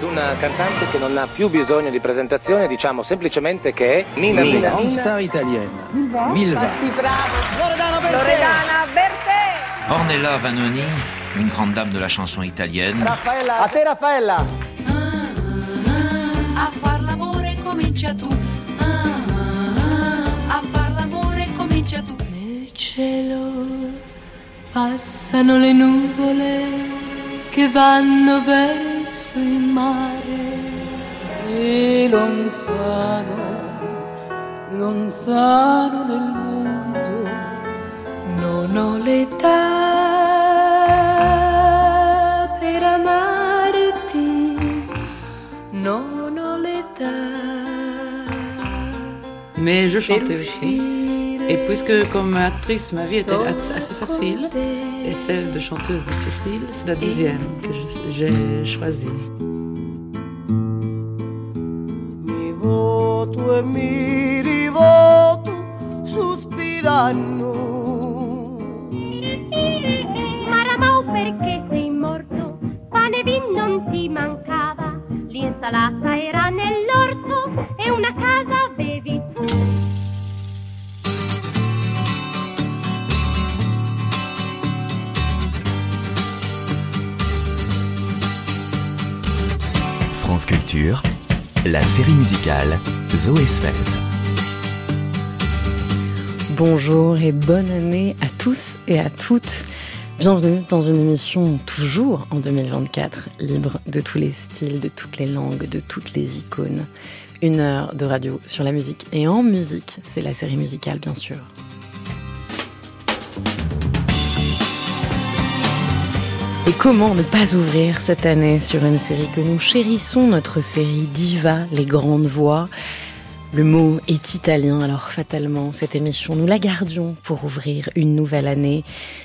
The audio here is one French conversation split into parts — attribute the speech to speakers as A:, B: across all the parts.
A: ad una cantante che non ha più bisogno di presentazione, diciamo semplicemente che è Nina
B: Nina,
A: Nina.
B: star italienne. Milva.
C: bravo. Loredana Bertè.
D: Ornella Vanoni, une grande dame de la chanson italienne.
E: A te Raffaella!
F: A far l'amore comincia tu. Ah, A far l'amore comincia tu. Nel cielo passano le nuvole che vanno verso il mare. E lontano, lontano nel mondo, non ho l'età per amarti, non ho l'età.
G: Mais je chantais aussi. Et puisque comme actrice, ma vie était assez facile, et celle de chanteuse difficile, c'est la deuxième que j'ai choisie.
E: Mi voto e mi rivoto sospirando.
H: Maramau perché sei morto? Pane e vin non ti mancava, l'insalata era nell'orto e una casa avevi tu.
I: France la série musicale Zoé Sfez.
J: Bonjour et bonne année à tous et à toutes. Bienvenue dans une émission toujours en 2024, libre de tous les styles, de toutes les langues, de toutes les icônes. Une heure de radio sur la musique et en musique, c'est la série musicale bien sûr. Et comment ne pas ouvrir cette année sur une série que nous chérissons, notre série Diva, les grandes voix le mot est italien, alors fatalement, cette émission, nous la gardions pour ouvrir une nouvelle année.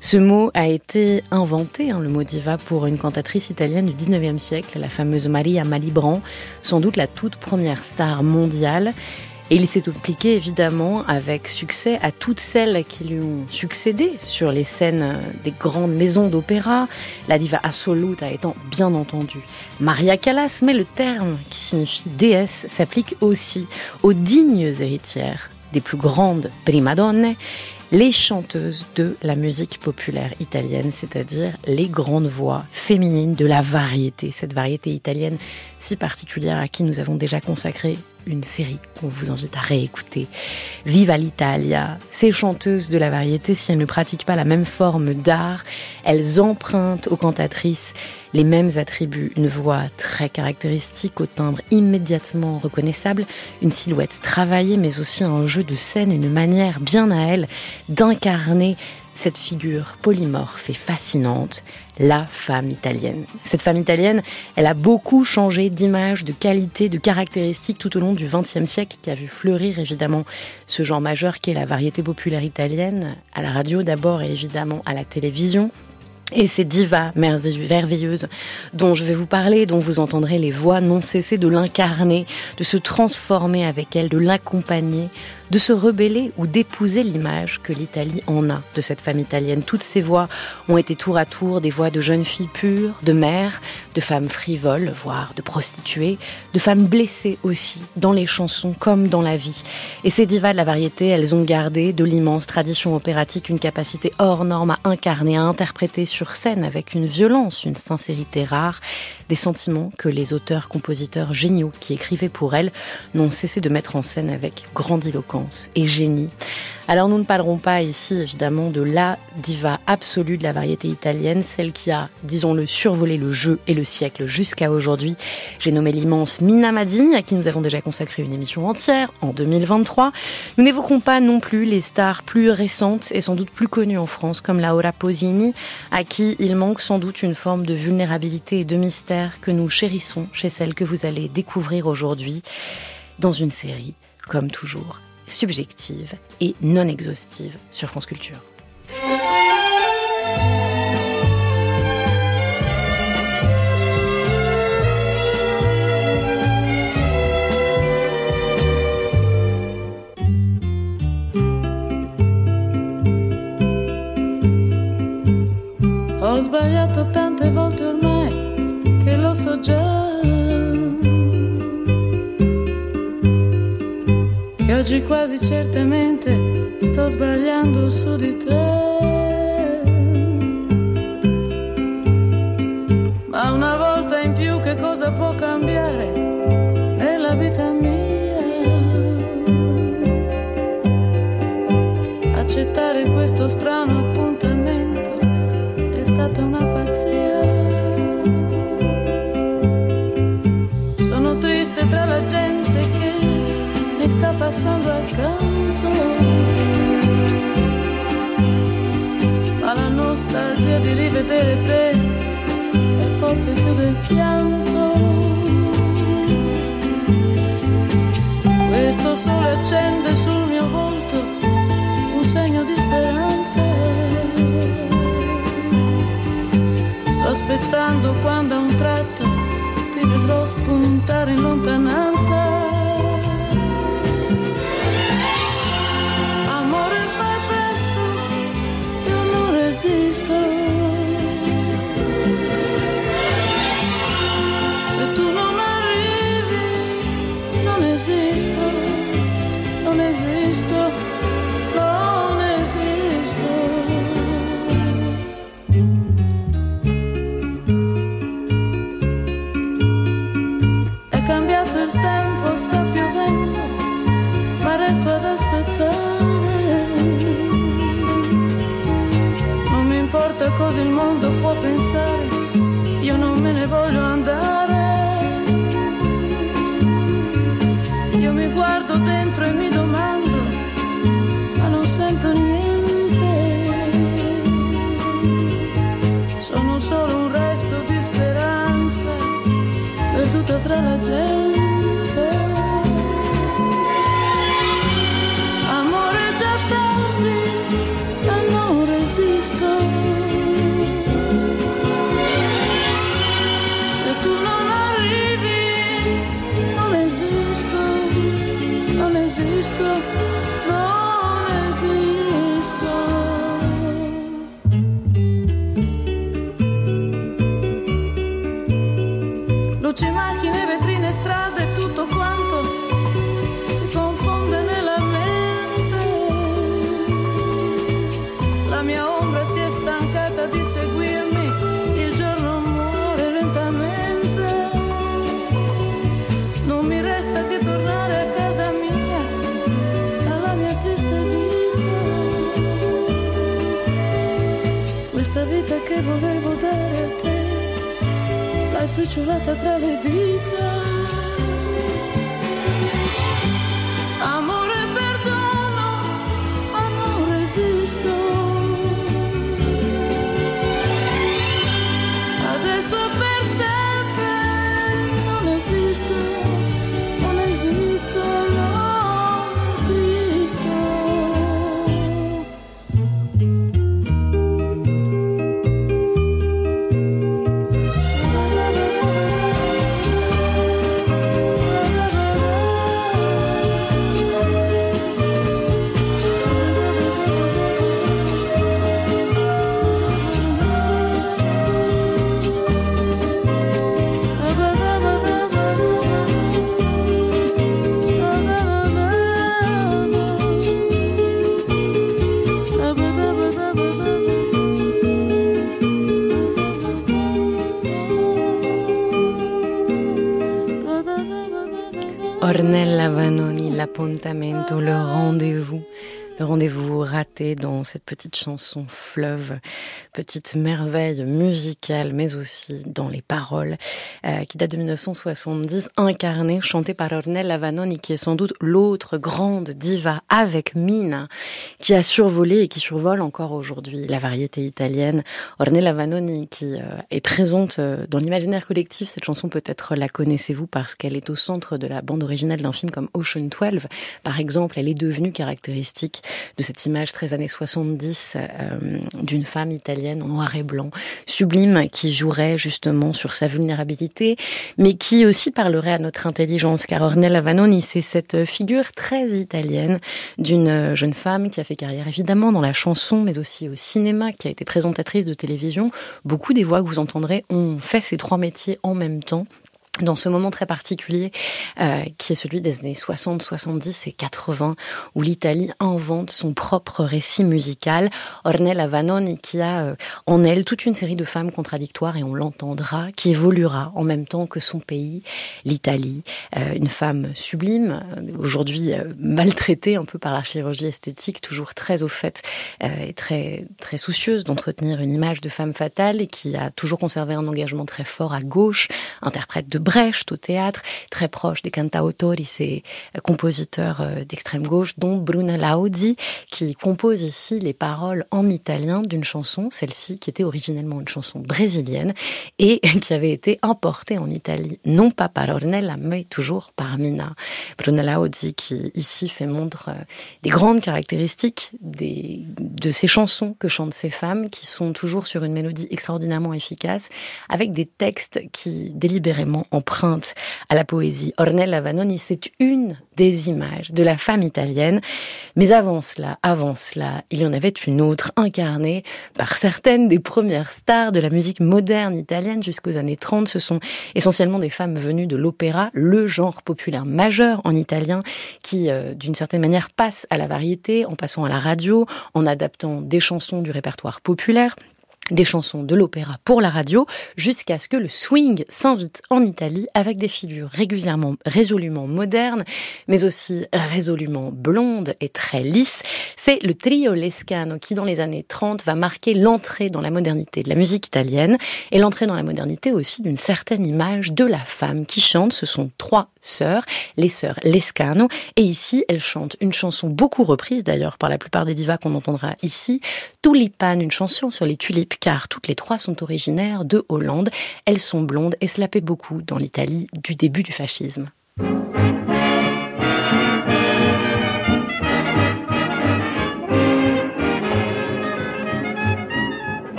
J: Ce mot a été inventé, hein, le mot diva, pour une cantatrice italienne du 19e siècle, la fameuse Maria Malibran, sans doute la toute première star mondiale. Et il s'est appliqué évidemment avec succès à toutes celles qui lui ont succédé sur les scènes des grandes maisons d'opéra, la diva assoluta étant bien entendu Maria Callas, mais le terme qui signifie déesse s'applique aussi aux dignes héritières des plus grandes primadonne, les chanteuses de la musique populaire italienne, c'est-à-dire les grandes voix féminines de la variété, cette variété italienne si particulière à qui nous avons déjà consacré une série qu'on vous invite à réécouter. Viva l'Italia. Ces chanteuses de la variété, si elles ne pratiquent pas la même forme d'art, elles empruntent aux cantatrices les mêmes attributs, une voix très caractéristique au timbre immédiatement reconnaissable, une silhouette travaillée mais aussi un jeu de scène, une manière bien à elle d'incarner cette figure polymorphe et fascinante, la femme italienne. Cette femme italienne, elle a beaucoup changé d'image, de qualité, de caractéristiques tout au long du XXe siècle, qui a vu fleurir évidemment ce genre majeur qui est la variété populaire italienne, à la radio d'abord et évidemment à la télévision. Et ces divas merveilleuses dont je vais vous parler, dont vous entendrez les voix non cesser de l'incarner, de se transformer avec elle, de l'accompagner, de se rebeller ou d'épouser l'image que l'Italie en a de cette femme italienne. Toutes ces voix ont été tour à tour des voix de jeunes filles pures, de mères, de femmes frivoles, voire de prostituées, de femmes blessées aussi, dans les chansons comme dans la vie. Et ces divas de la variété, elles ont gardé de l'immense tradition opératique une capacité hors norme à incarner, à interpréter sur scène avec une violence, une sincérité rare, des sentiments que les auteurs-compositeurs géniaux qui écrivaient pour elles n'ont cessé de mettre en scène avec grandiloquence et génie. Alors nous ne parlerons pas ici évidemment de la diva absolue de la variété italienne, celle qui a, disons-le, survolé le jeu et le siècle jusqu'à aujourd'hui. J'ai nommé l'immense Mina Madini, à qui nous avons déjà consacré une émission entière en 2023. Nous n'évoquons pas non plus les stars plus récentes et sans doute plus connues en France, comme Laura Posini, à qui il manque sans doute une forme de vulnérabilité et de mystère que nous chérissons chez celle que vous allez découvrir aujourd'hui dans une série, comme toujours, subjective et non exhaustive sur France Culture.
K: Oggi quasi certamente sto sbagliando su di te. Ma una volta in più che cosa può cambiare nella vita mia? Accettare questo strano appuntamento è stata una pazzia. Sono triste tra la gente che sta passando accanto. Ma la nostalgia di rivedere te è forte più del pianto. Questo sole accende sul mio volto un segno di speranza. Sto aspettando quando a un tratto ti vedrò spuntare in lontananza. Il mondo può pensare, io non me ne Luci, macchine, vetrine, strade, tutto quanto si confonde nella mente. La mia ombra si è stancata di seguirmi, il giorno muore lentamente. Non mi resta che tornare a casa mia, dalla mia triste vita. Questa vita che volevo dare spre celata travedita Le
J: rendez-vous. Le rendez-vous raté dans cette petite chanson fleuve, petite merveille musicale, mais aussi dans les paroles, euh, qui date de 1970, incarnée, chantée par Ornella Vanoni, qui est sans doute l'autre grande diva avec Mina, qui a survolé et qui survole encore aujourd'hui la variété italienne. Ornella Vanoni, qui euh, est présente euh, dans l'imaginaire collectif, cette chanson peut-être la connaissez-vous parce qu'elle est au centre de la bande originale d'un film comme Ocean 12. Par exemple, elle est devenue caractéristique de cette image très années 70 euh, d'une femme italienne en noir et blanc, sublime, qui jouerait justement sur sa vulnérabilité, mais qui aussi parlerait à notre intelligence, car Ornella Vanoni, c'est cette figure très italienne d'une jeune femme qui a fait carrière évidemment dans la chanson, mais aussi au cinéma, qui a été présentatrice de télévision. Beaucoup des voix que vous entendrez ont fait ces trois métiers en même temps dans ce moment très particulier euh, qui est celui des années 60, 70 et 80 où l'Italie invente son propre récit musical. Ornella Vanoni qui a euh, en elle toute une série de femmes contradictoires et on l'entendra, qui évoluera en même temps que son pays, l'Italie. Euh, une femme sublime, aujourd'hui maltraitée un peu par la esthétique, toujours très au fait et très, très soucieuse d'entretenir une image de femme fatale et qui a toujours conservé un engagement très fort à gauche, interprète de Brecht au théâtre, très proche des cantautori, ces compositeurs euh, d'extrême gauche, dont Bruna Lauzi, qui compose ici les paroles en italien d'une chanson, celle-ci qui était originellement une chanson brésilienne et qui avait été importée en Italie, non pas par Ornella, mais toujours par Mina. Bruna Lauzi qui ici fait montre euh, des grandes caractéristiques de ces chansons que chantent ces femmes, qui sont toujours sur une mélodie extraordinairement efficace, avec des textes qui délibérément empruntent à la poésie. Ornella Vanoni, c'est une des images de la femme italienne. Mais avant cela, avant cela, il y en avait une autre incarnée par certaines des premières stars de la musique moderne italienne jusqu'aux années 30. Ce sont essentiellement des femmes venues de l'opéra, le genre populaire majeur en italien qui, euh, d'une certaine manière, passe à la variété en passant à la radio, en adaptant des chansons du répertoire populaire des chansons de l'opéra pour la radio, jusqu'à ce que le swing s'invite en Italie avec des figures régulièrement, résolument modernes, mais aussi résolument blondes et très lisses. C'est le trio Lescano qui, dans les années 30, va marquer l'entrée dans la modernité de la musique italienne et l'entrée dans la modernité aussi d'une certaine image de la femme qui chante. Ce sont trois sœurs, les sœurs Lescano, et ici, elles chantent une chanson beaucoup reprise d'ailleurs par la plupart des divas qu'on entendra ici, Tulipan, une chanson sur les tulipes car toutes les trois sont originaires de Hollande. Elles sont blondes et cela paie beaucoup dans l'Italie du début du fascisme.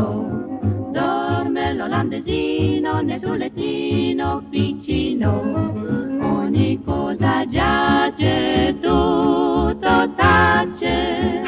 J: letto, dorme l'olandesino nel suo lettino piccino, ogni cosa giace, tutto tace.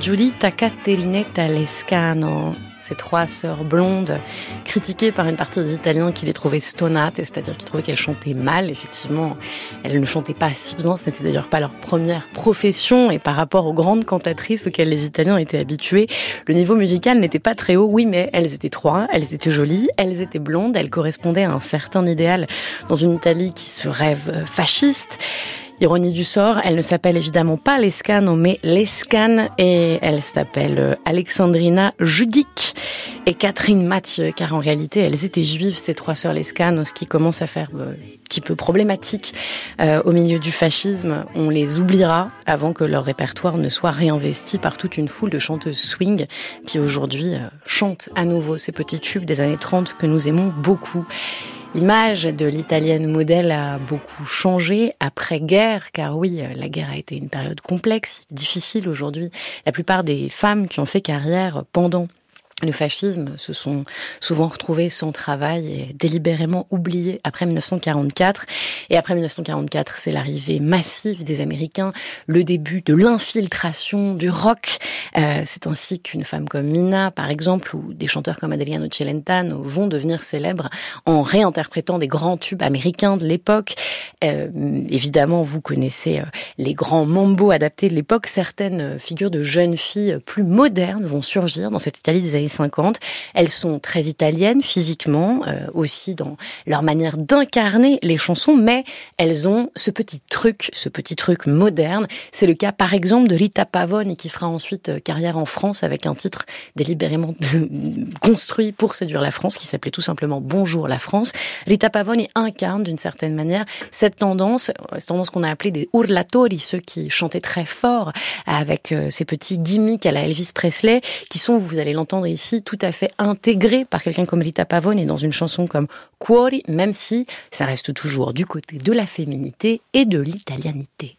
J: Giuditta Caterinetta Lescano, ces trois sœurs blondes, critiquées par une partie des Italiens qui les trouvaient stonate, c'est-à-dire qui trouvaient qu'elles chantaient mal. Effectivement, elles ne chantaient pas si bien, ce n'était d'ailleurs pas leur première profession, et par rapport aux grandes cantatrices auxquelles les Italiens étaient habitués, le niveau musical n'était pas très haut. Oui, mais elles étaient trois, elles étaient jolies, elles étaient blondes, elles correspondaient à un certain idéal dans une Italie qui se rêve fasciste. Ironie du sort, elle ne s'appelle évidemment pas Lescano, mais Lescan, et elle s'appelle euh, Alexandrina Judic et Catherine Mathieu, car en réalité, elles étaient juives, ces trois sœurs Lescano, ce qui commence à faire euh, un petit peu problématique euh, au milieu du fascisme. On les oubliera avant que leur répertoire ne soit réinvesti par toute une foule de chanteuses swing qui aujourd'hui chantent à nouveau ces petits tubes des années 30 que nous aimons beaucoup. L'image de l'italienne modèle a beaucoup changé après-guerre, car oui, la guerre a été une période complexe, difficile aujourd'hui. La plupart des femmes qui ont fait carrière pendant le fascisme se sont souvent retrouvés sans travail et délibérément oubliés après 1944. Et après 1944, c'est l'arrivée massive des Américains, le début de l'infiltration du rock. Euh, c'est ainsi qu'une femme comme Mina, par exemple, ou des chanteurs comme Adriano Celentano vont devenir célèbres en réinterprétant des grands tubes américains de l'époque. Euh, évidemment, vous connaissez euh, les grands mambo adaptés de l'époque. Certaines figures de jeunes filles plus modernes vont surgir dans cette Italie des années 50. Elles sont très italiennes physiquement, euh, aussi dans leur manière d'incarner les chansons, mais elles ont ce petit truc, ce petit truc moderne. C'est le cas par exemple de Rita Pavone qui fera ensuite euh, carrière en France avec un titre délibérément construit pour séduire la France qui s'appelait tout simplement Bonjour la France. Rita Pavone incarne d'une certaine manière cette tendance, euh, cette tendance qu'on a appelée des urlatori, ceux qui chantaient très fort avec ces petits gimmicks à la Elvis Presley, qui sont, vous allez l'entendre ici, tout à fait intégré par quelqu'un comme Rita Pavone et dans une chanson comme Cuori, même si ça reste toujours du côté de la féminité et de l'italianité.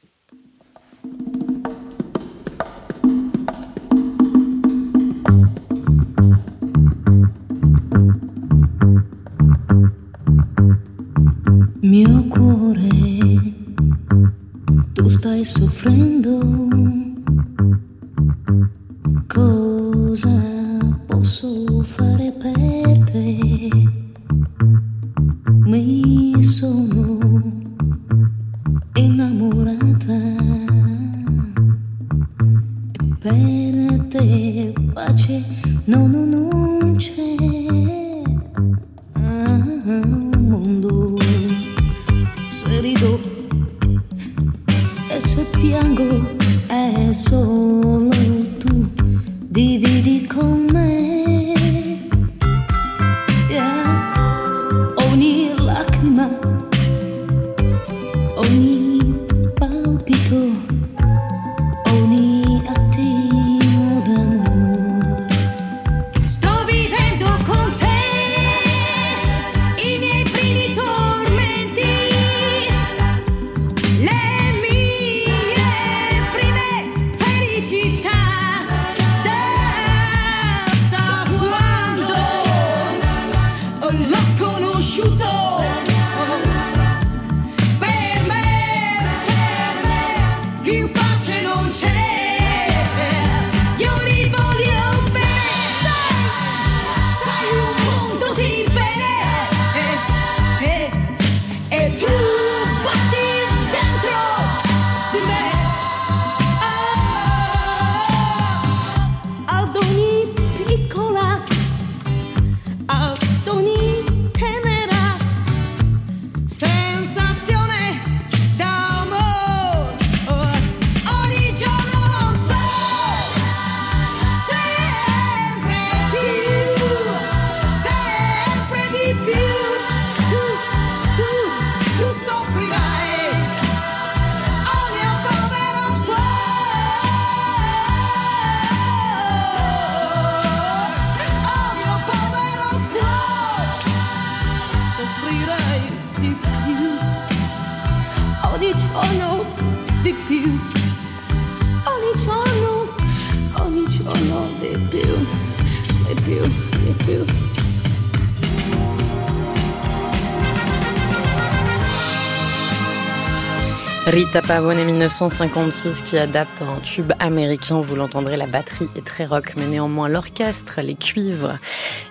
J: Rita Pavone 1956 qui adapte un tube américain, vous l'entendrez, la batterie est très rock, mais néanmoins l'orchestre, les cuivres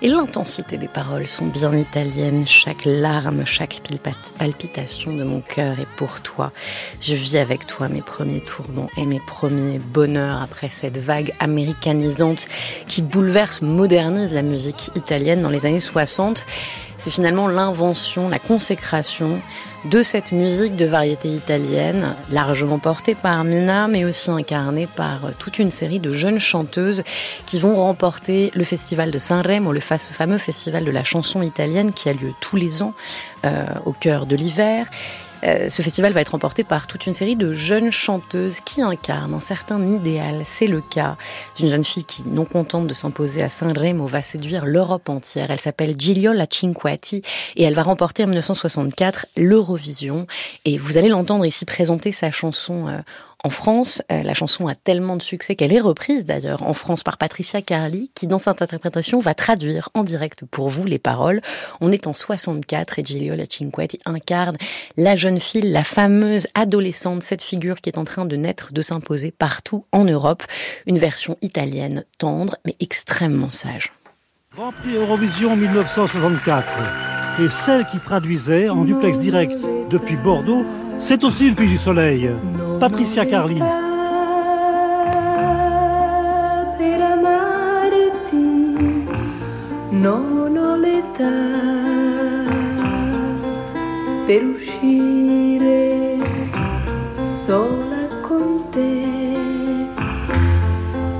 J: et l'intensité des paroles sont bien italiennes. Chaque larme, chaque palpitation de mon cœur est pour toi. Je vis avec toi mes premiers tourments et mes premiers bonheurs après cette vague américanisante qui bouleverse, modernise la musique italienne dans les années 60. c'est finalement l'invention, la consécration de cette musique de variété italienne, largement portée par Mina, mais aussi incarnée par toute une série de jeunes chanteuses qui vont remporter le festival de Sanremo, le fameux festival de la chanson italienne qui a lieu tous les ans euh, au cœur de l'hiver. Euh, ce festival va être remporté par toute une série de jeunes chanteuses qui incarnent un certain idéal. C'est le cas d'une jeune fille qui, non contente de s'imposer à Saint-Remo, va séduire l'Europe entière. Elle s'appelle Gigliola Cinquetti et elle va remporter en 1964 l'Eurovision. Et vous allez l'entendre ici présenter sa chanson euh, en France, euh, la chanson a tellement de succès qu'elle est reprise d'ailleurs en France par Patricia Carly, qui dans cette interprétation va traduire en direct pour vous les paroles. On est en 64 et Giglio La Cinquetti incarne la jeune fille, la fameuse adolescente, cette figure qui est en train de naître, de s'imposer partout en Europe. Une version italienne tendre mais extrêmement sage.
L: Grand Prix Eurovision 1964. Et celle qui traduisait en duplex direct depuis Bordeaux, c'est aussi une fille du soleil. Patricia
F: amarti non ho l'età per uscire sola con te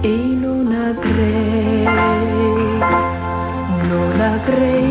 F: e non avrei, non avrei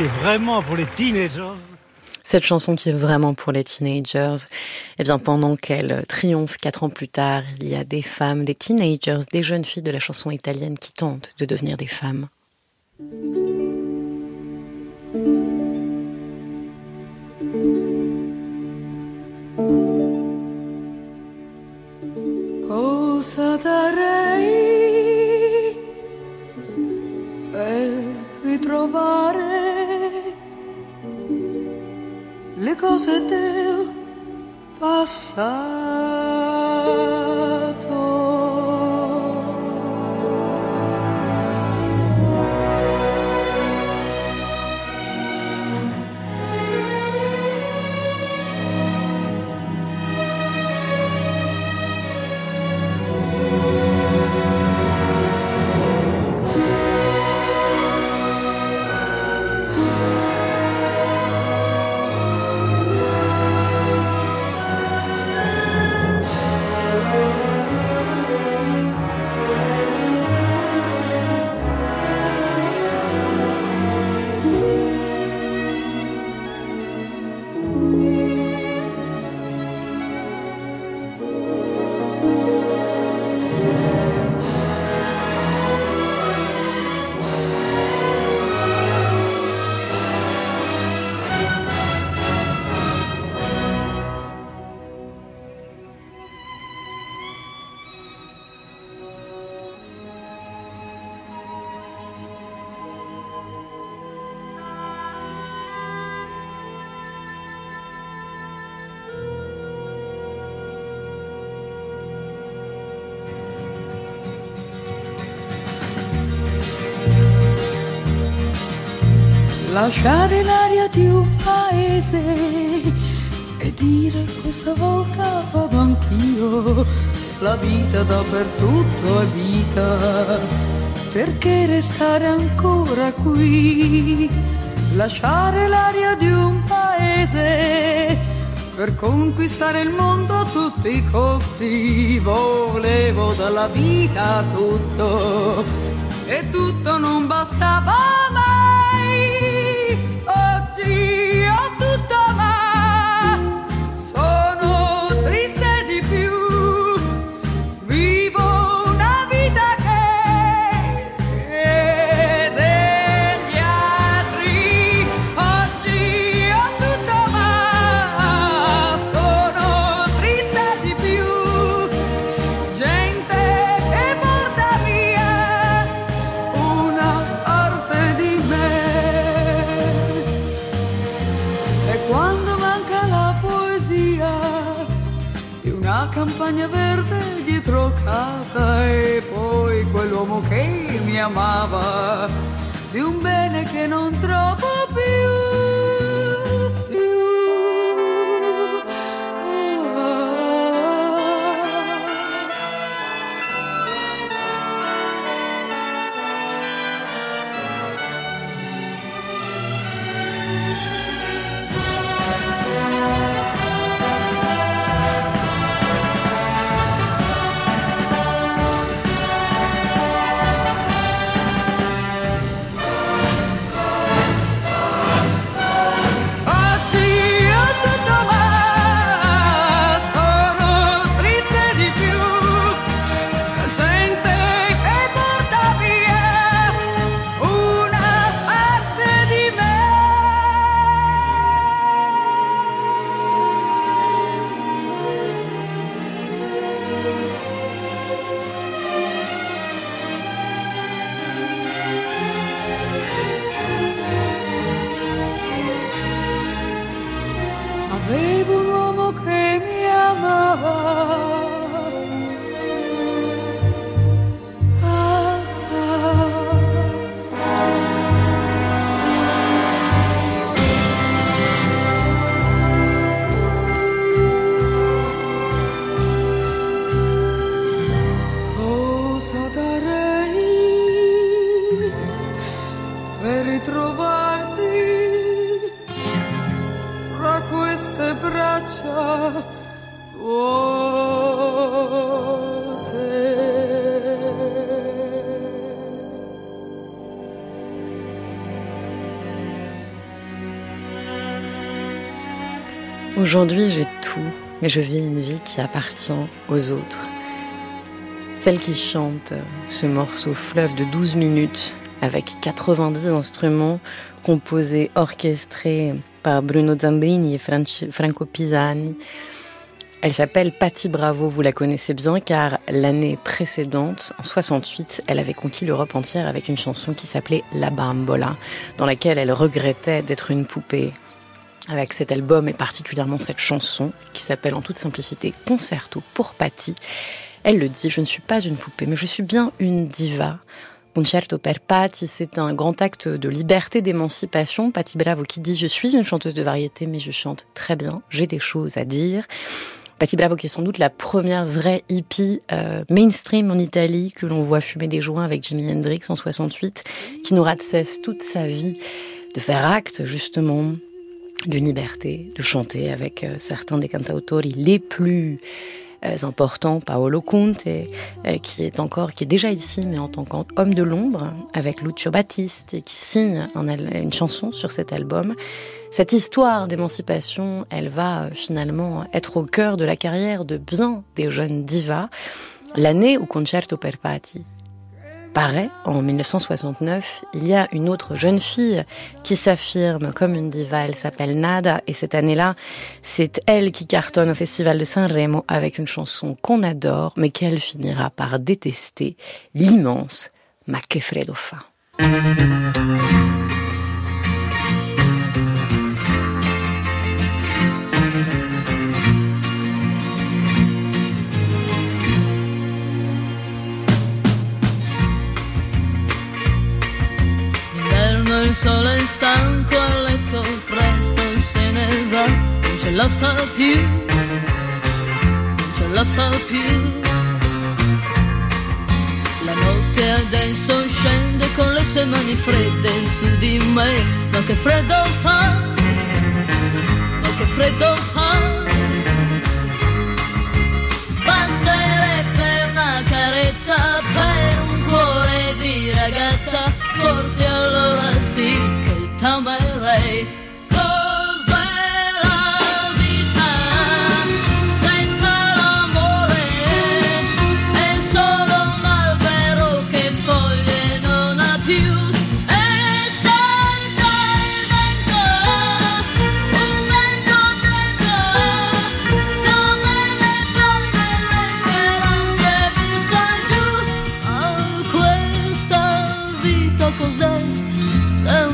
L: qui vraiment pour les teenagers.
J: Cette chanson qui est vraiment pour les teenagers, eh bien pendant qu'elle triomphe quatre ans plus tard, il y a des femmes, des teenagers, des jeunes filles de la chanson italienne qui tentent de devenir des femmes.
F: Le cose del passato?
B: Lasciare l'aria di un paese e dire questa volta vado anch'io, la vita dappertutto è vita, perché restare ancora qui, lasciare l'aria di un paese per conquistare il mondo a tutti i costi, volevo dalla vita tutto e tutto non bastava amava di un bene che non trovo
J: Aujourd'hui, j'ai tout, mais je vis une vie qui appartient aux autres. Celle qui chante ce morceau fleuve de 12 minutes avec 90 instruments composés, orchestrés par Bruno Zambrini et Franco Pisani. Elle s'appelle Patti Bravo, vous la connaissez bien car l'année précédente, en 68, elle avait conquis l'Europe entière avec une chanson qui s'appelait La Bambola, dans laquelle elle regrettait d'être une poupée avec cet album et particulièrement cette chanson qui s'appelle en toute simplicité Concerto pour Patti. Elle le dit, je ne suis pas une poupée, mais je suis bien une diva. Concerto per Patti, c'est un grand acte de liberté, d'émancipation. Patti Bravo qui dit, je suis une chanteuse de variété, mais je chante très bien, j'ai des choses à dire. Patti Bravo qui est sans doute la première vraie hippie euh, mainstream en Italie que l'on voit fumer des joints avec Jimi Hendrix en 68, qui n'aura de cesse toute sa vie de faire acte justement d'une liberté, de chanter avec euh, certains des cantautori les plus euh, importants, Paolo Conte, euh, qui est encore, qui est déjà ici, mais en tant qu'homme de l'ombre, avec Lucio Battisti, qui signe une chanson sur cet album. Cette histoire d'émancipation, elle va finalement être au cœur de la carrière de bien des jeunes divas. L'année où Concerto per Patti paraît, en 1969, il y a une autre jeune fille qui s'affirme comme une diva, elle s'appelle Nada, et cette année-là, c'est elle qui cartonne au Festival de Sanremo avec une chanson qu'on adore, mais qu'elle finira par détester, l'immense Ma che
M: sole è stanco a letto presto se ne va, non ce la fa più, non ce la fa più. La notte adesso scende con le sue mani fredde su di me, ma che freddo fa, ma che freddo fa. Basterebbe una carezza per un cuore di ragazza, forse allora sì che t'amerei.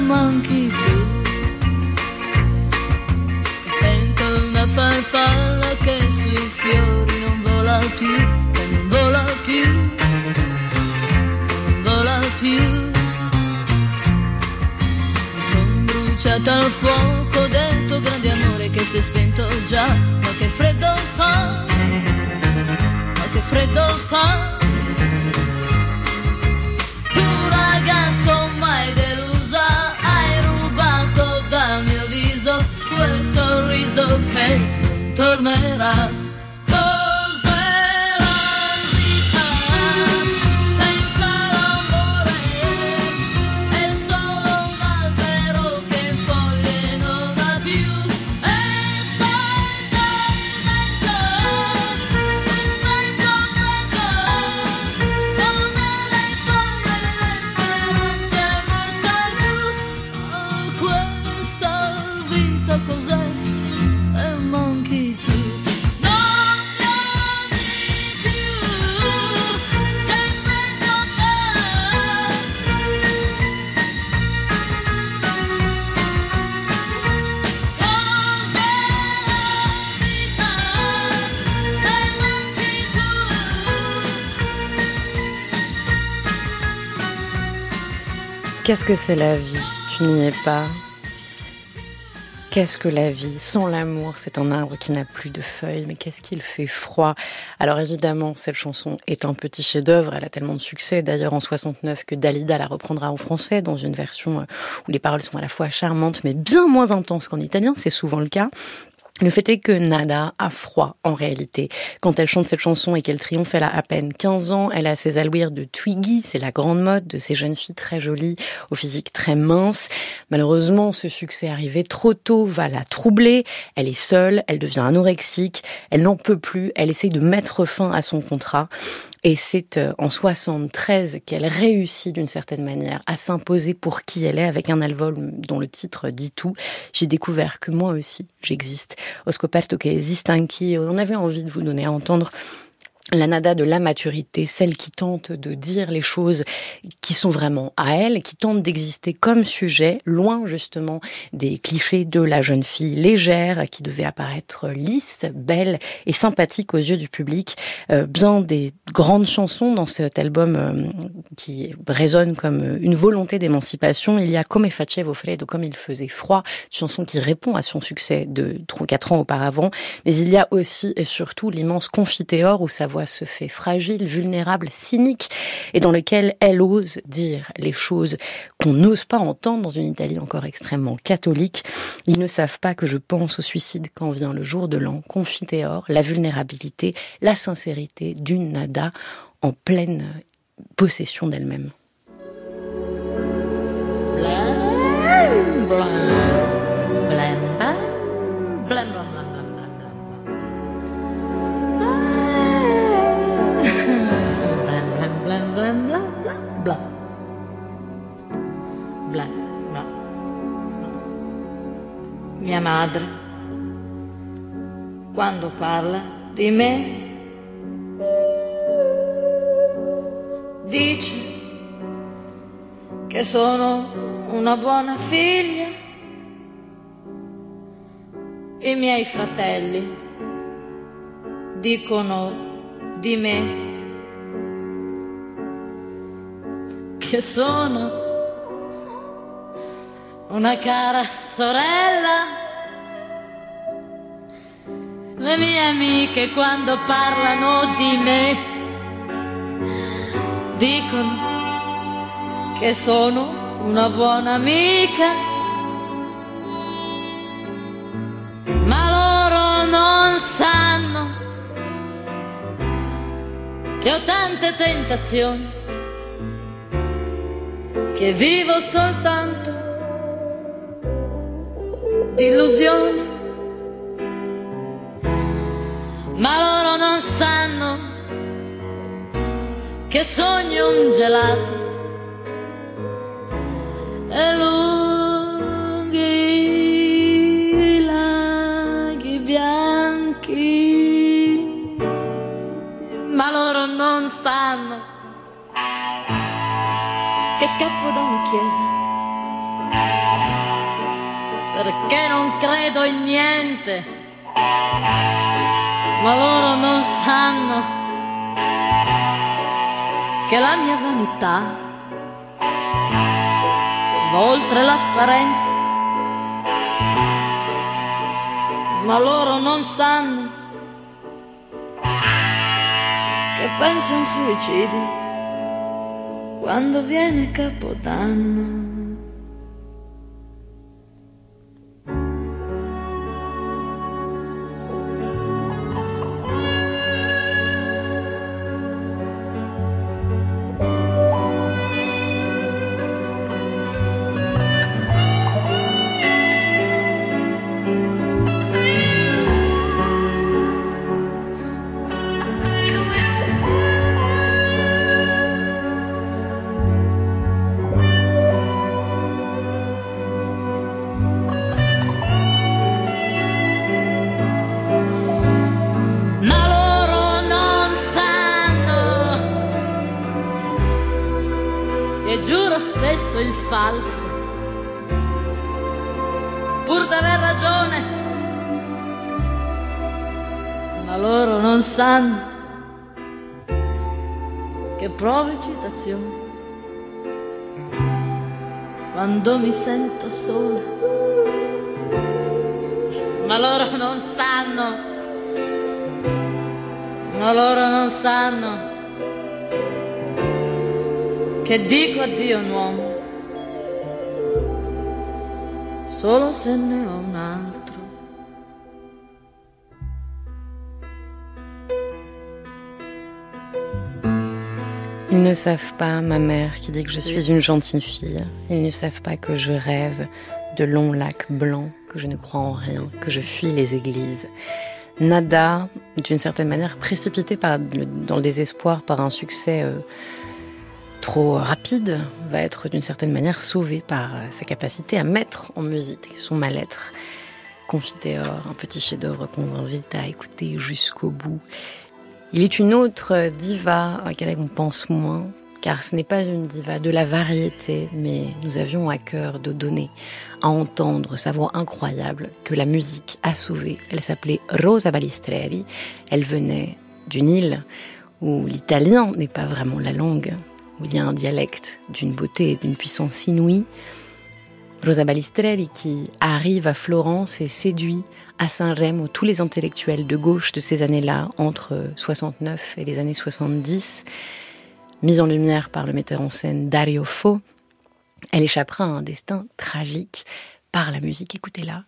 M: Manchi tu? E sento una farfalla che sui fiori non vola più, che non vola più, che non vola più. Mi son bruciata al fuoco del tuo grande amore che si è spento già, ma che freddo fa, ma che freddo fa. Tu ragazzo mai rubato dal mio viso quel sorriso che non tornerà.
J: Qu'est-ce que c'est la vie tu n'y es pas? Qu'est-ce que la vie? Sans l'amour, c'est un arbre qui n'a plus de feuilles, mais qu'est-ce qu'il fait froid? Alors évidemment, cette chanson est un petit chef-d'œuvre, elle a tellement de succès d'ailleurs en 69 que Dalida la reprendra en français dans une version euh, où les paroles sont à la fois charmantes mais bien moins intenses qu'en italien, c'est souvent le cas. Le fait est que Nada a froid en réalité. Quand elle chante cette chanson et qu'elle triomphe, elle a à peine 15 ans. Elle a ses allures de Twiggy, c'est la grande mode de ces jeunes filles très jolies, au physique très mince. Malheureusement, ce succès arrivé trop tôt va la troubler. Elle est seule, elle devient anorexique, elle n'en peut plus, elle essaye de mettre fin à son contrat. Et c'est euh, en 73 qu'elle réussit d'une certaine manière à s'imposer pour qui elle est avec un album dont le titre dit tout. J'ai découvert que moi aussi j'existe. Ho scoperto che esiste anch'io. On avait envie de vous donner à entendre la nada de la maturité, celle qui tente de dire les choses qui sont vraiment à elle, qui tente d'exister comme sujet, loin justement des clichés de la jeune fille légère qui devait apparaître lisse, belle et sympathique aux yeux du public. Euh, bien des grandes chansons dans cet album euh, qui résonne comme une volonté d'émancipation. Il y a Come facevo freddo, comme il faisait froid, une chanson qui répond à son succès de 3-4 ans auparavant. Mais il y a aussi et surtout l'immense Confiteor où sa se fait fragile, vulnérable, cynique, et dans lequel elle ose dire les choses qu'on n'ose pas entendre dans une Italie encore extrêmement catholique. Ils ne savent pas que je pense au suicide quand vient le jour de l'an. Confiteor, la vulnérabilité, la sincérité d'une nada en pleine possession d'elle-même.
M: Mia madre, quando parla di me, dice che sono una buona figlia. I miei fratelli dicono di me che sono una cara sorella. Le mie amiche quando parlano di me dicono che sono una buona amica. Ma loro non sanno che ho tante tentazioni, che vivo soltanto di illusioni. Ma loro non sanno che sogno un gelato e lunghi laghi bianchi, ma loro non sanno che scappo da una chiesa perché non credo in niente, ma loro non sanno che la mia vanità va oltre l'apparenza, ma loro non sanno che penso a un suicidio quando viene Capodanno. Falso, pur d'aver ragione, ma loro non sanno che provo eccitazione. Quando mi sento sola, ma loro non sanno, ma loro non sanno che dico addio a solo se ne ho un altro.
J: Ils ne savent pas, ma mère qui dit que je suis une gentille fille, ils ne savent pas que je rêve de longs lacs blancs, que je ne crois en rien, que je fuis les églises. Nada, d'une certaine manière, précipité par, dans le désespoir par un succès euh, trop rapide va être d'une certaine manière sauvé par euh, sa capacité à mettre en musique son mal-être. Confiteor, un petit chef-d'œuvre qu'on invite à écouter jusqu'au bout. Il est une autre diva à laquelle on pense moins, car ce n'est pas une diva de la variété, mais nous avions à cœur de donner à entendre sa voix incroyable que la musique a sauvée. Elle s'appelait Rosa Balistreri. Elle venait d'une île où l'italien n'est pas vraiment la langue où il y a un dialecte d'une beauté et d'une puissance inouïe. Rosa Balistrelli qui arrive à Florence et séduit à Saint-Remo tous les intellectuels de gauche de ces années-là, entre 69 et les années 70, mise en lumière par le metteur en scène Dario Fo. Elle échappera à un destin tragique par la musique. Écoutez-la.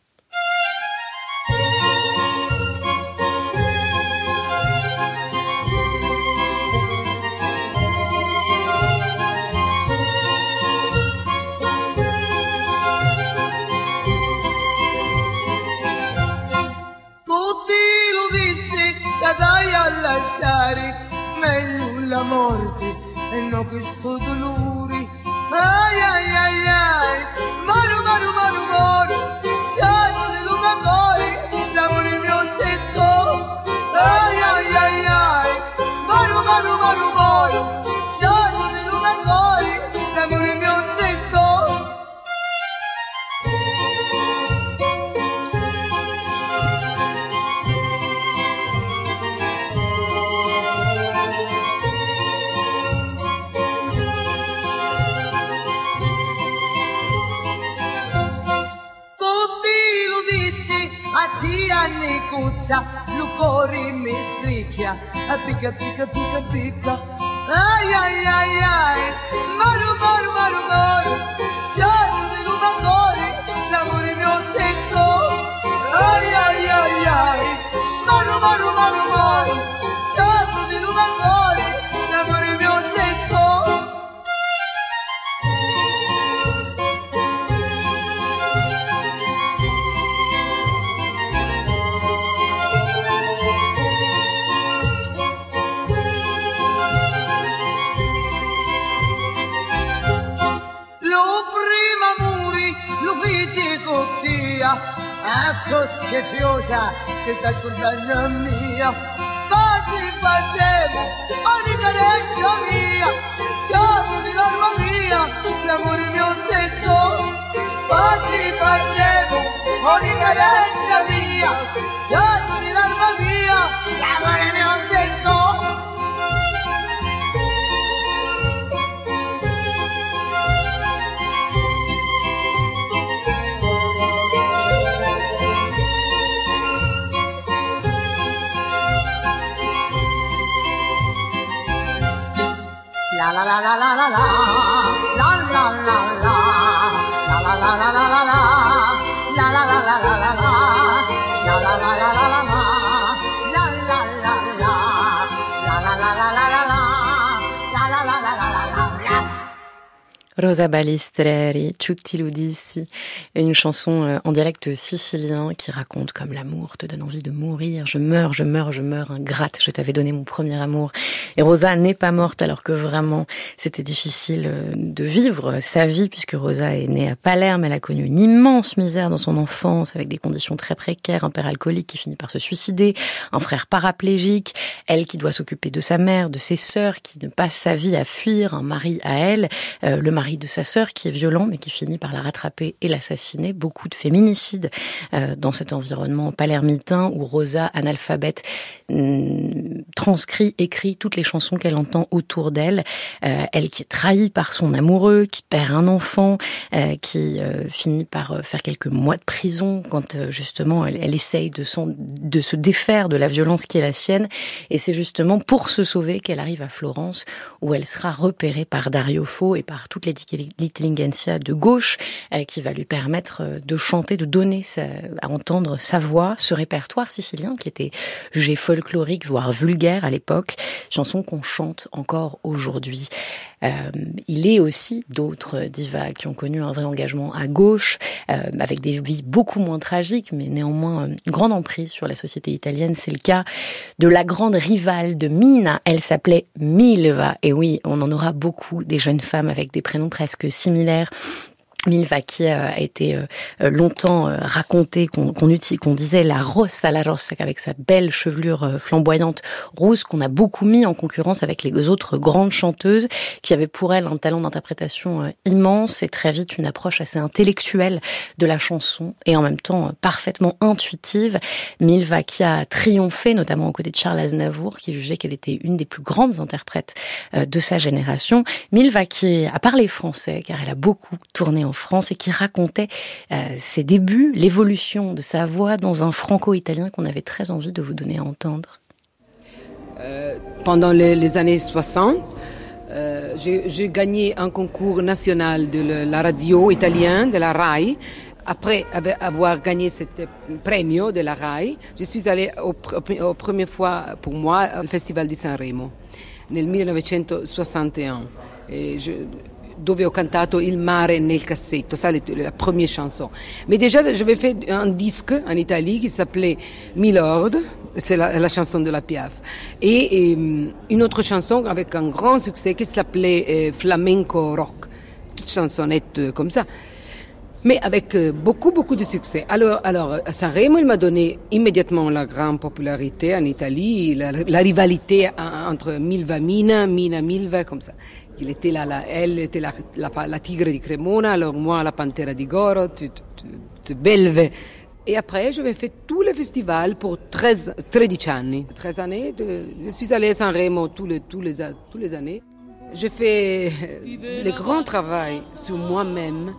N: Morte e non questo dolore ai ai ai ai. Maru maru maru maru χωρί μυστρίκια Πίκα, πίκα, πίκα, πίκα Αϊ, αϊ, αϊ, αϊ Μαρου, μαρου, μαρου, μαρου
J: Rosa Balistreri, Tutti Ludici, une chanson euh, en direct sicilien qui raconte comme l'amour te donne envie de mourir. Je meurs, je meurs, je meurs, ingrate, je t'avais donné mon premier amour. Et Rosa n'est pas morte alors que vraiment c'était difficile euh, de vivre sa vie puisque Rosa est née à Palerme. Elle a connu une immense misère dans son enfance avec des conditions très précaires, un père alcoolique qui finit par se suicider, un frère paraplégique, elle qui doit s'occuper de sa mère, de ses sœurs, qui ne passe sa vie à fuir, un mari à elle, euh, le mari de sa sœur qui est violent mais qui finit par la rattraper et l'assassiner. Beaucoup de féminicides euh, dans cet environnement palermitain où Rosa, analphabète, mm, transcrit, écrit toutes les chansons qu'elle entend autour d'elle. Euh, elle qui est trahie par son amoureux, qui perd un enfant, euh, qui finit par faire quelques mois de prison quand justement elle, essaye de, se défaire de la violence qui est la sienne. Et c'est justement pour se sauver qu'elle arrive à Florence où elle sera repérée par Dario Fo et par toute l'intelligentsia de gauche euh, qui va lui permettre euh, de chanter, de donner à entendre sa voix, ce répertoire sicilien qui était jugé folklorique, voire vulgaire à l'époque, chanson qu'on chante encore aujourd'hui. Euh, il est aussi d'autres divas qui ont connu un vrai engagement à gauche, euh, avec des vies beaucoup moins tragiques, mais néanmoins euh, une grande emprise sur la société italienne. C'est le cas de la grande rivale de Mina. Elle s'appelait Milva. Et oui, on en aura beaucoup des jeunes femmes avec des prénoms presque similaires. Milva qui a été euh, longtemps euh, racontée, qu'on qu'on uti- qu'on disait la rossa, la rossa, avec sa belle chevelure euh, flamboyante rousse, qu'on a beaucoup mis en concurrence avec les autres grandes chanteuses, qui avaient pour elle un talent d'interprétation euh, immense et très vite une approche assez intellectuelle de la chanson et en même temps euh, parfaitement intuitive. Milva qui a triomphé, notamment aux côtés de Charles Aznavour, qui jugeait qu'elle était une des plus grandes interprètes euh, de sa génération. Milva qui a parlé français, car elle a beaucoup tourné en France et qui racontait euh, ses débuts, l'évolution de sa voix dans un franco-italien qu'on avait très envie de vous donner à entendre.
O: Euh, pendant les, années 60, euh, j'ai gagné un concours national de la radio italienne, de la RAI. Après avoir gagné ce premio de la RAI, je suis allée au, au première fois pour moi au Festival di Sanremo nel 1961. E je- dove ho cantato Il mare nel cassetto, ça le- la première chanson. Mais déjà, j'avais fait un disque en Italie qui s'appelait Milord, c'est la, chanson de la Piaf. Et, euh, une autre chanson avec un grand succès qui s'appelait euh, Flamenco Rock. Toute chansonnette euh, comme ça. Mais avec beaucoup, beaucoup de succès. Alors, alors à Sanremo, il m'a donné immédiatement la grande popularité en Italie, la, rivalité en- entre Milva Mina, Mina Milva, comme ça. Il était là, là, elle était la, la, la tigre di Cremona, alors moi la panthère di Goro, tu, tu, tu belve. Et après, j'avais fait tous les festivals pour 13, 13 années. 13 années, de- je suis allée à Sanremo tous les, tous les, tous les années. J'ai fait le grand travail sur moi-même.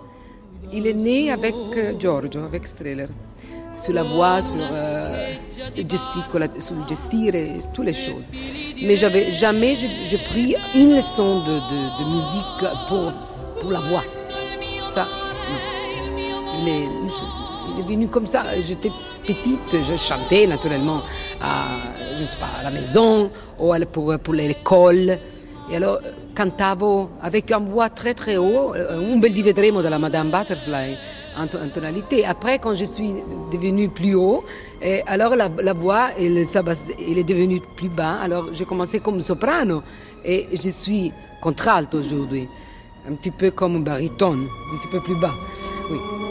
O: Il est né avec euh, Giorgio, avec Streller. Sur la voix, sur, euh, gesticulazione, sul gestire toutes les choses. Mais j'avais jamais j'ai pris une leçon de, musique pour, pour la voix. Ça. Il est, il est venu comme ça. J'étais petite, je chantais naturellement à, je sais pas, à la maison ou pour, pour l'école. Et alors, cantavo avec une voix très très haut, un bel di vedremo de la Madame Butterfly en, tonalité. Après, quand je suis devenue plus haut, alors la, voix elle, elle, est devenue plus bas. Alors j'ai commencé comme soprano et je suis contralto aujourd'hui, un petit peu comme baryton, un petit peu plus bas. Oui.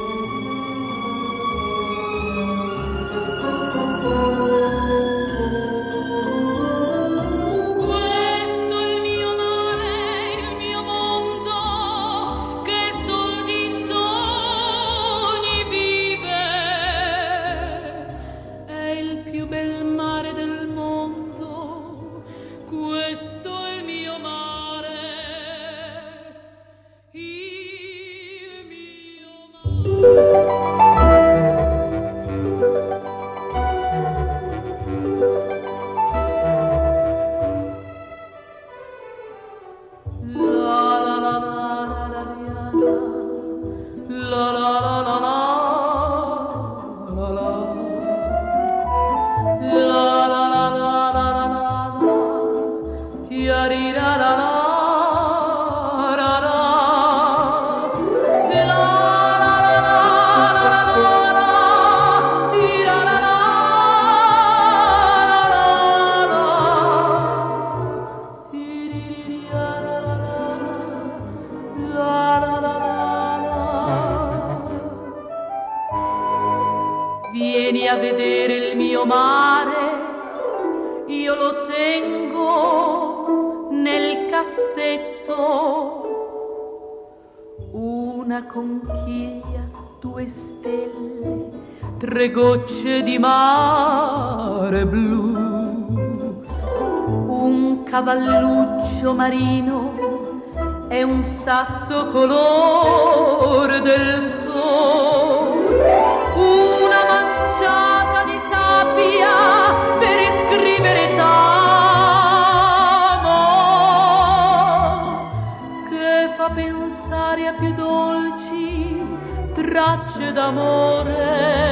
P: Pensare a più dolci tracce d'amore.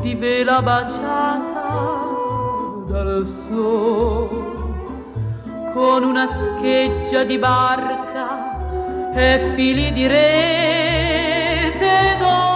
P: di vela baciata dal sole, con una scheggia di barca e fili di rete d'or.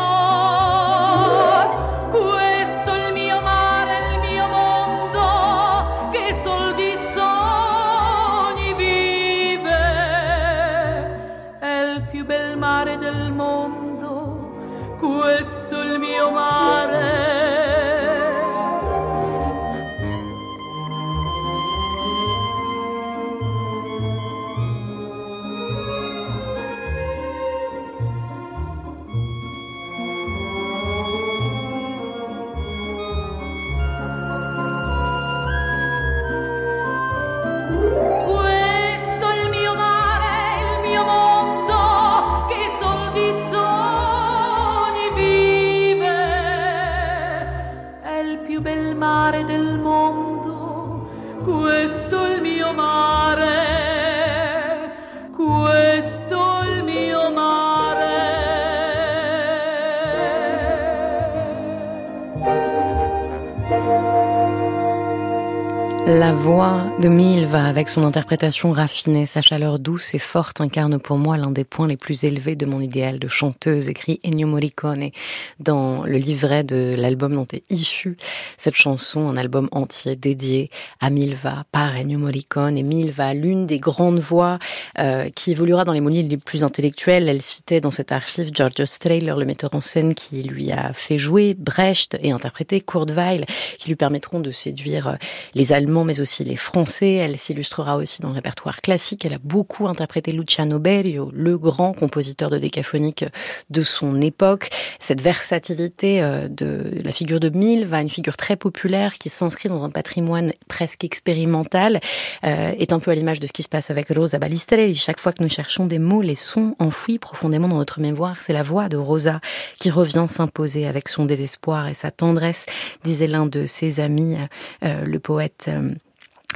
J: Voix de Milva, avec son interprétation raffinée, sa chaleur douce et forte, incarne pour moi l'un des points les plus élevés de mon idéal de chanteuse, écrit Ennio Morricone dans le livret de l'album dont est issue cette chanson, un album entier dédié à Milva par Ennio Morricone. Et Milva, l'une des grandes voix euh, qui évoluera dans les mots les plus intellectuels. Elle citait dans cette archive George Strehler, le metteur en scène qui lui a fait jouer Brecht et interpréter Kurt Weill, qui lui permettront de séduire les Allemands mais aussi les français. Elle s'illustrera aussi dans le répertoire classique. Elle a beaucoup interprété Luciano Berio, le grand compositeur de décaphonique de son époque. Cette versatilité euh, de la figure de Milva, une figure très populaire qui s'inscrit dans un patrimoine presque expérimental, euh, est un peu à l'image de ce qui se passe avec Rosa Balistrelli. Chaque fois que nous cherchons des mots, les sons enfouis profondément dans notre mémoire, c'est la voix de Rosa qui revient s'imposer avec son désespoir et sa tendresse, disait l'un de ses amis, euh, le poète euh,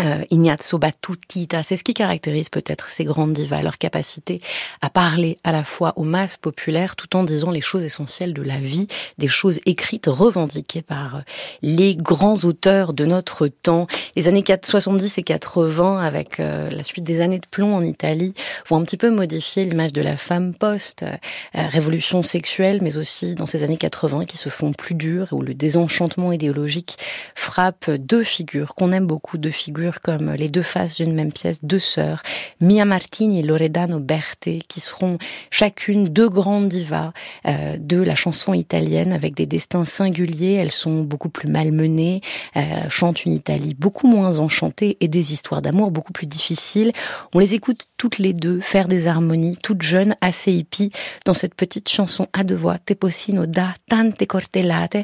J: euh, Ignazio Battutita, c'est ce qui caractérise peut-être ces grandes divas, leur capacité à parler à la fois aux masses populaires tout en disant les choses essentielles de la vie, des choses écrites, revendiquées par euh, les grands auteurs de notre temps. Les années 70 et 80, avec euh, la suite des années de plomb en Italie, vont un petit peu modifier l'image de la femme post-révolution sexuelle, mais aussi dans ces années 80 qui se font plus dures, où le désenchantement idéologique frappe deux figures qu'on aime beaucoup, deux figures comme les deux faces d'une même pièce, deux sœurs, Mia Martini et Loredano Berti, qui seront chacune deux grandes divas euh, de la chanson italienne avec des destins singuliers. Elles sont beaucoup plus malmenées, euh, chantent une Italie beaucoup moins enchantée et des histoires d'amour beaucoup plus difficiles. On les écoute toutes les deux faire des harmonies, toutes jeunes, assez hippies, dans cette petite chanson à deux voix, Te possino da tante cortellate,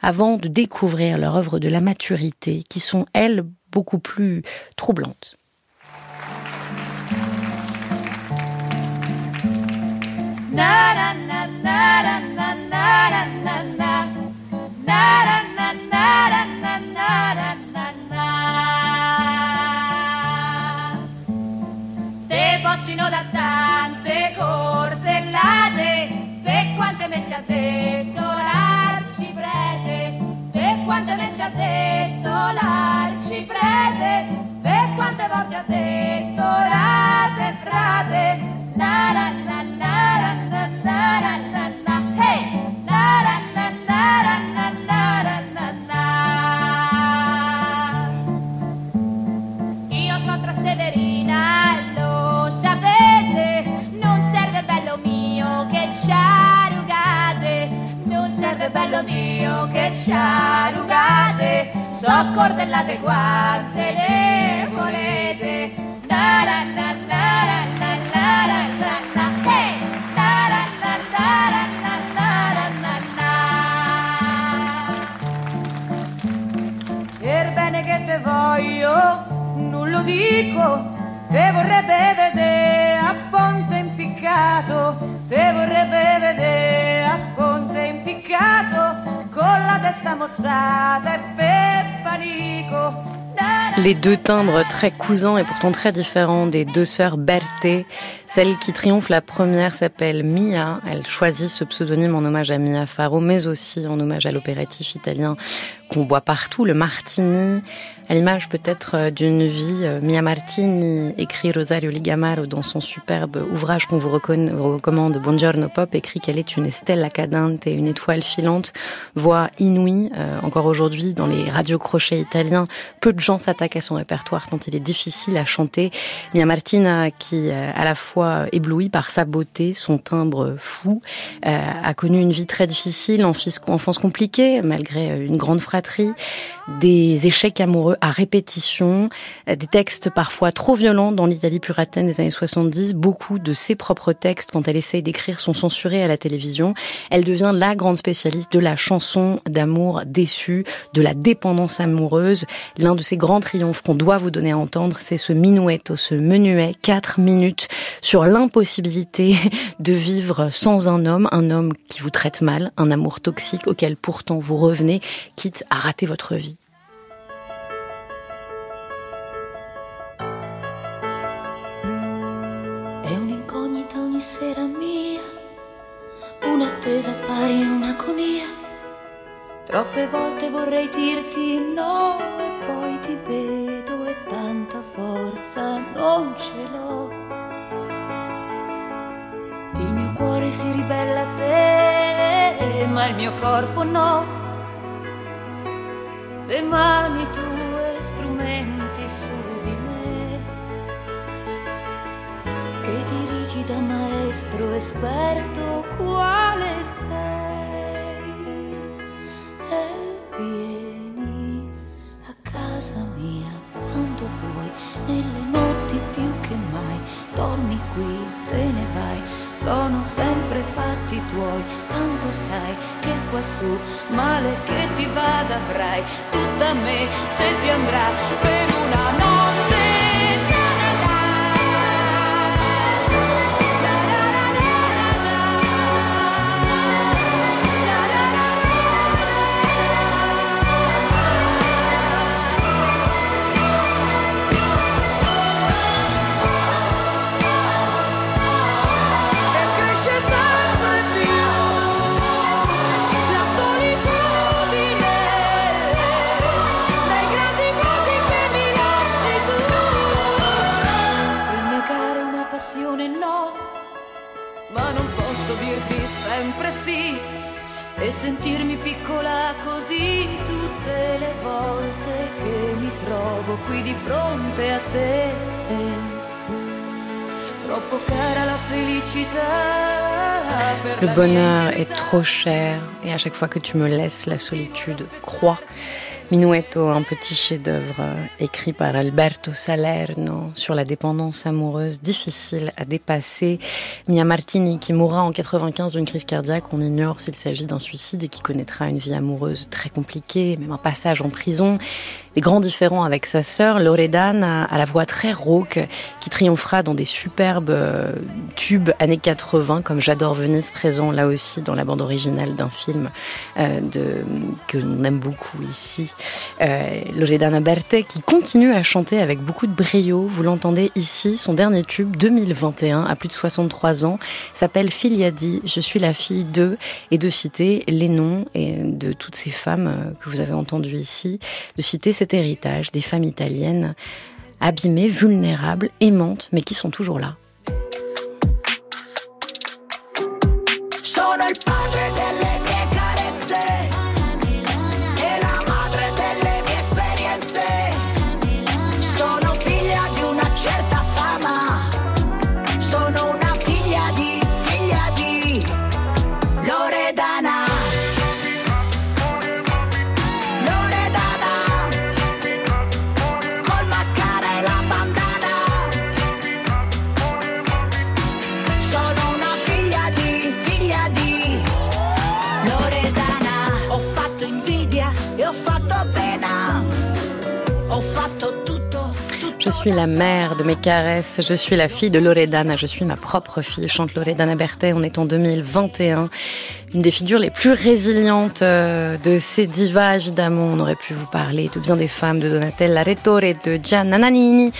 J: avant de découvrir leur œuvre de la maturité, qui sont elles beaucoup plus troublante.
Q: Te possino da tante cortellate, per quante messi a detto l'arciprete, per quante messi a detto l'arciprete prete, per quante volte ha detto rate frate, la la la la la la la la la hey, la la la la la la la la la. Io sono Trasteverina, lo sapete, non serve bello mio che ci arrugate, non serve bello mio che ci arrugate so cordellate quante ne volete. La la la la hey! la la la la la la la la la Per bene che te voglio, non lo dico, te vorrebbe vedere a ponte impiccato, te vorrebbe vedere a ponte impiccato con la testa mozzata e per
J: Les deux timbres très cousins et pourtant très différents des deux sœurs Berthe. Celle qui triomphe la première s'appelle Mia. Elle choisit ce pseudonyme en hommage à Mia Faro, mais aussi en hommage à l'opératif italien qu'on voit partout, le Martini, à l'image peut-être euh, d'une vie. Euh, Mia Martini écrit Rosario Ligamaro dans son superbe ouvrage qu'on vous recommande, Buongiorno Pop, écrit qu'elle est une stella cadente et une étoile filante, voix inouïe. Euh, encore aujourd'hui, dans les radios crochets italiens, peu de gens s'attaquent à son répertoire tant il est difficile à chanter. Mia Martina, qui à la fois éblouie par sa beauté, son timbre fou, a connu une vie très difficile, enfance compliquée, malgré une grande fratrie, des échecs amoureux à répétition, des textes parfois trop violents dans l'Italie puritaine des années 70. Beaucoup de ses propres textes, quand elle essaye d'écrire, sont censurés à la télévision. Elle devient la grande spécialiste de la chanson d'amour déçue, de la dépendance amoureuse. L'un de ses grands triomphes qu'on doit vous donner à entendre, c'est ce minuetto, ce menuet, quatre minutes sur l'impossibilité de vivre sans un homme, un homme qui vous traite mal, un amour toxique auquel pourtant vous revenez, quitte à rater votre vie.
R: Un'attesa pari un'agonia. Troppe volte vorrei dirti no e poi ti vedo e tanta forza non ce l'ho. Il mio cuore si ribella a te, ma il mio corpo no. Le mani tue strumenti su che da maestro esperto quale sei e vieni a casa mia nelle notti più che mai. Dormi qui, te ne vai, sono sempre fatti tuoi, tanto sai che quassù male che ti vada avrai tutta me se ti andrà per una notte.
J: Bonheur est trop cher et à chaque fois que tu me laisses, la solitude croît. Minuetto, un petit chef-d'œuvre euh, écrit par Alberto Salerno sur la dépendance amoureuse difficile à dépasser. Mia Martini qui mourra en 95 d'une crise cardiaque, on ignore s'il s'agit d'un suicide et qui connaîtra une vie amoureuse très compliquée, même un passage en prison des grands différents avec sa sœur Loredana à la voix très rauque qui triomphera dans des superbes euh, tubes années 80 comme J'adore Venise présent là aussi dans la bande originale d'un film euh, de, que l'on aime beaucoup ici. Euh, Loredana Berthe qui continue à chanter avec beaucoup de brio. Vous l'entendez ici, son dernier tube 2021 à plus de 63 ans s'appelle Filiadi. Je suis la fille de et de citer les noms et de toutes ces femmes euh, que vous avez entendues ici, de citer héritage des femmes italiennes abîmées, vulnérables, aimantes, mais qui sont toujours là. Suis la mère de mes caresses, je suis la fille de Loredana, je suis ma propre fille, chante Loredana Berthet, on est en 2021. Une des figures les plus résilientes euh, de ces divas, évidemment, on aurait pu vous parler de bien des femmes, de Donatella Rettore, de Gianna Nannini.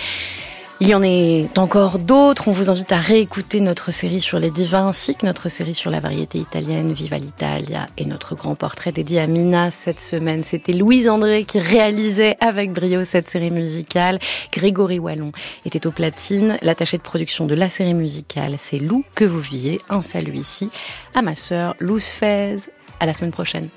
J: Il y en est encore d'autres. On vous invite à réécouter notre série sur les divins ainsi que notre série sur la variété italienne Viva l'Italia et notre grand portrait dédié à Mina cette semaine. C'était Louise André qui réalisait avec brio cette série musicale. Grégory Wallon était au platine. L'attaché de production de la série musicale, c'est Lou que vous viez. Un salut ici à ma sœur Lou Fez. À la semaine prochaine.